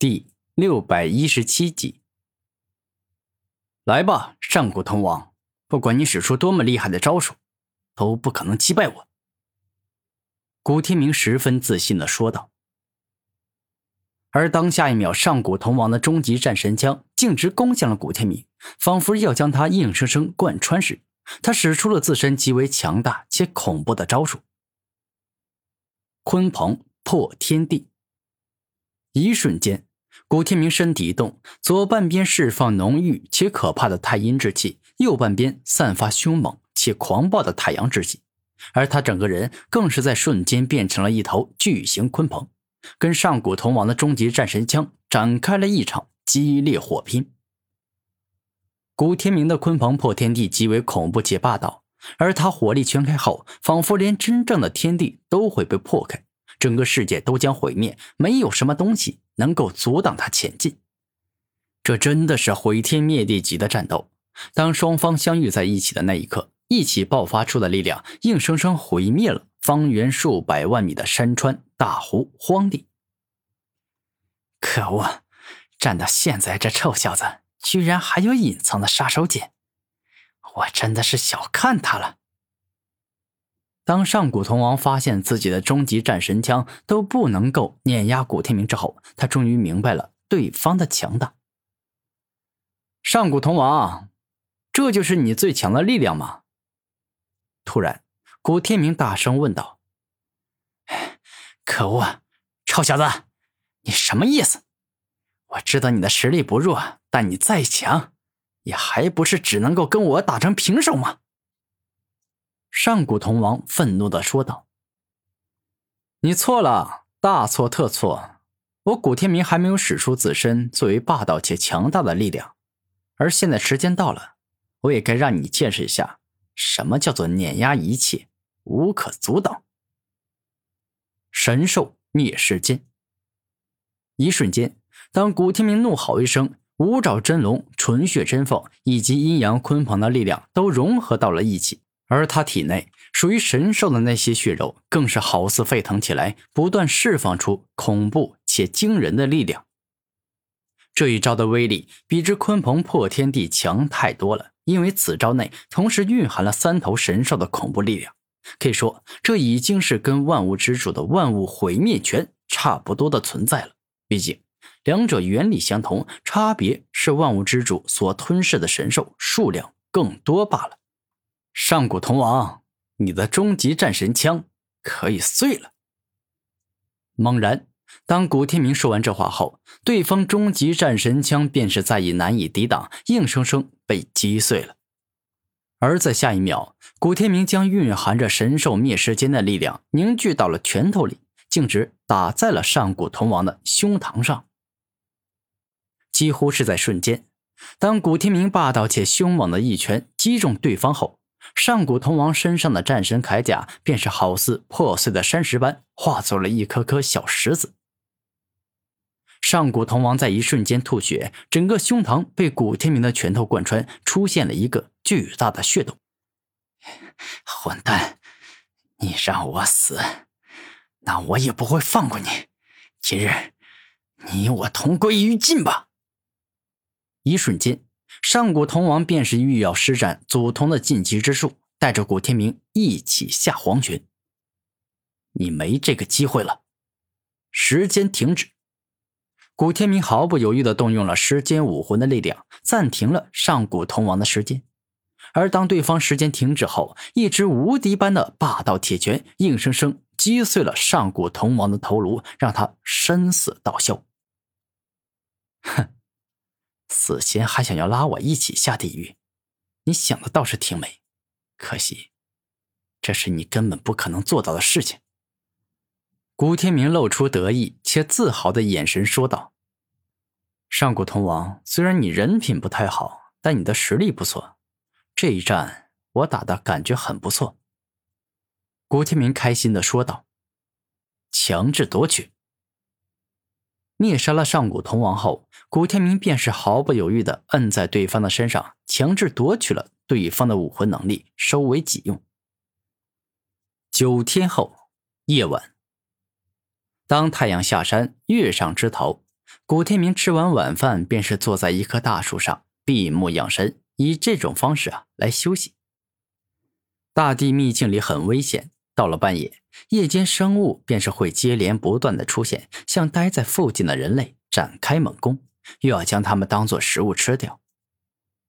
第六百一十七集，来吧，上古铜王，不管你使出多么厉害的招数，都不可能击败我。古天明十分自信的说道。而当下一秒，上古铜王的终极战神枪径直攻向了古天明，仿佛要将他硬生生贯穿时，他使出了自身极为强大且恐怖的招数——鲲鹏破天地。一瞬间。古天明身体一动，左半边释放浓郁且可怕的太阴之气，右半边散发凶猛且狂暴的太阳之气，而他整个人更是在瞬间变成了一头巨型鲲鹏，跟上古铜王的终极战神枪展开了一场激烈火拼。古天明的鲲鹏破天地极为恐怖且霸道，而他火力全开后，仿佛连真正的天地都会被破开。整个世界都将毁灭，没有什么东西能够阻挡他前进。这真的是毁天灭地级的战斗。当双方相遇在一起的那一刻，一起爆发出的力量，硬生生毁灭了方圆数百万米的山川、大湖、荒地。可恶！战到现在，这臭小子居然还有隐藏的杀手锏，我真的是小看他了。当上古铜王发现自己的终极战神枪都不能够碾压古天明之后，他终于明白了对方的强大。上古铜王，这就是你最强的力量吗？突然，古天明大声问道：“可恶，臭小子，你什么意思？我知道你的实力不弱，但你再强，也还不是只能够跟我打成平手吗？”上古铜王愤怒的说道：“你错了，大错特错！我古天明还没有使出自身最为霸道且强大的力量，而现在时间到了，我也该让你见识一下什么叫做碾压一切，无可阻挡。”神兽灭世间。一瞬间，当古天明怒吼一声，五爪真龙、纯血真凤以及阴阳鲲鹏的力量都融合到了一起。而他体内属于神兽的那些血肉，更是好似沸腾起来，不断释放出恐怖且惊人的力量。这一招的威力比之鲲鹏破天地强太多了，因为此招内同时蕴含了三头神兽的恐怖力量。可以说，这已经是跟万物之主的万物毁灭拳差不多的存在了。毕竟，两者原理相同，差别是万物之主所吞噬的神兽数量更多罢了。上古铜王，你的终极战神枪可以碎了。猛然，当古天明说完这话后，对方终极战神枪便是再也难以抵挡，硬生生被击碎了。而在下一秒，古天明将蕴含着神兽灭世间的力量凝聚到了拳头里，径直打在了上古铜王的胸膛上。几乎是在瞬间，当古天明霸道且凶猛的一拳击中对方后，上古铜王身上的战神铠甲，便是好似破碎的山石般，化作了一颗颗小石子。上古铜王在一瞬间吐血，整个胸膛被古天明的拳头贯穿，出现了一个巨大的血洞。混蛋，你让我死，那我也不会放过你。今日，你我同归于尽吧！一瞬间。上古铜王便是欲要施展祖铜的禁忌之术，带着古天明一起下黄泉。你没这个机会了，时间停止。古天明毫不犹豫地动用了时间武魂的力量，暂停了上古铜王的时间。而当对方时间停止后，一只无敌般的霸道铁拳硬生生击碎了上古铜王的头颅，让他身死道消。哼。死前还想要拉我一起下地狱，你想的倒是挺美，可惜，这是你根本不可能做到的事情。古天明露出得意且自豪的眼神说道：“上古铜王，虽然你人品不太好，但你的实力不错，这一战我打的感觉很不错。”古天明开心的说道：“强制夺取。”灭杀了上古铜王后，古天明便是毫不犹豫的摁在对方的身上，强制夺取了对方的武魂能力，收为己用。九天后，夜晚，当太阳下山，月上枝头，古天明吃完晚饭，便是坐在一棵大树上闭目养神，以这种方式啊来休息。大地秘境里很危险，到了半夜，夜间生物便是会接连不断的出现，向待在附近的人类展开猛攻，又要将他们当做食物吃掉。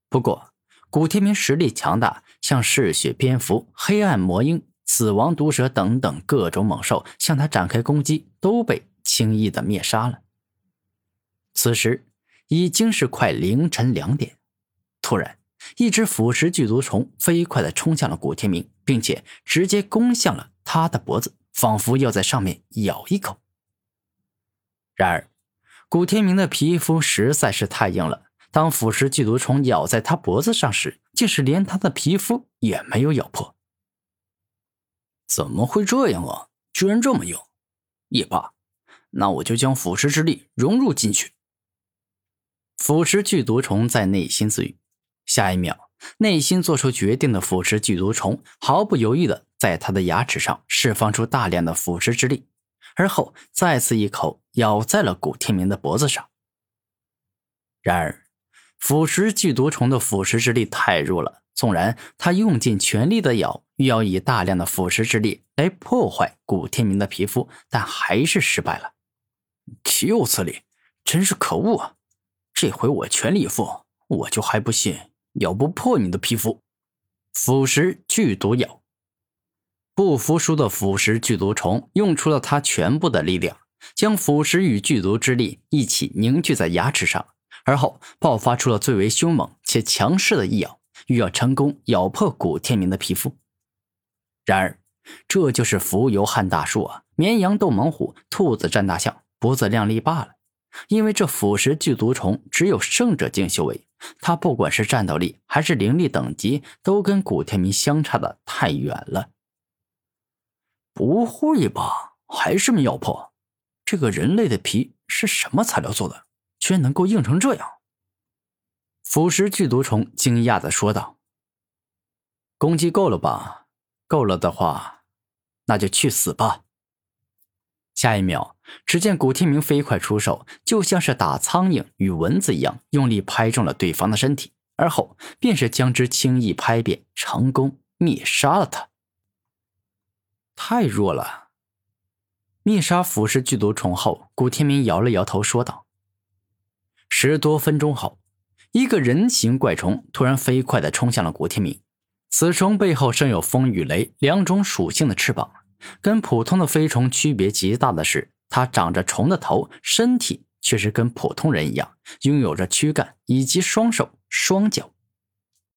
不过，古天明实力强大，像嗜血蝙蝠、黑暗魔鹰、死亡毒蛇等等各种猛兽向他展开攻击，都被轻易的灭杀了。此时已经是快凌晨两点，突然。一只腐蚀剧毒虫飞快的冲向了古天明，并且直接攻向了他的脖子，仿佛要在上面咬一口。然而，古天明的皮肤实在是太硬了，当腐蚀剧毒虫咬在他脖子上时，竟是连他的皮肤也没有咬破。怎么会这样啊？居然这么硬！也罢，那我就将腐蚀之力融入进去。腐蚀剧毒虫在内心自语。下一秒，内心做出决定的腐蚀剧毒虫毫不犹豫的在他的牙齿上释放出大量的腐蚀之力，而后再次一口咬在了古天明的脖子上。然而，腐蚀剧毒虫的腐蚀之力太弱了，纵然他用尽全力的咬，欲要以大量的腐蚀之力来破坏古天明的皮肤，但还是失败了。岂有此理！真是可恶啊！这回我全力以赴，我就还不信。咬不破你的皮肤，腐蚀剧毒咬。不服输的腐蚀剧毒虫用出了它全部的力量，将腐蚀与剧毒之力一起凝聚在牙齿上，而后爆发出了最为凶猛且强势的一咬，欲要成功咬破古天明的皮肤。然而，这就是蜉蝣撼大树啊，绵羊斗猛虎，兔子战大象，不自量力罢了。因为这腐蚀剧毒虫只有圣者境修为。他不管是战斗力还是灵力等级，都跟古天明相差的太远了。不会吧，还是没咬破？这个人类的皮是什么材料做的？居然能够硬成这样？腐蚀剧毒虫惊讶的说道：“攻击够了吧？够了的话，那就去死吧！”下一秒，只见古天明飞快出手，就像是打苍蝇与蚊子一样，用力拍中了对方的身体，而后便是将之轻易拍扁，成功灭杀了他。太弱了！灭杀腐蚀剧毒虫后，古天明摇了摇头，说道：“十多分钟后，一个人形怪虫突然飞快地冲向了古天明。此虫背后生有风与雷两种属性的翅膀。”跟普通的飞虫区别极大的是，它长着虫的头，身体却是跟普通人一样，拥有着躯干以及双手双脚。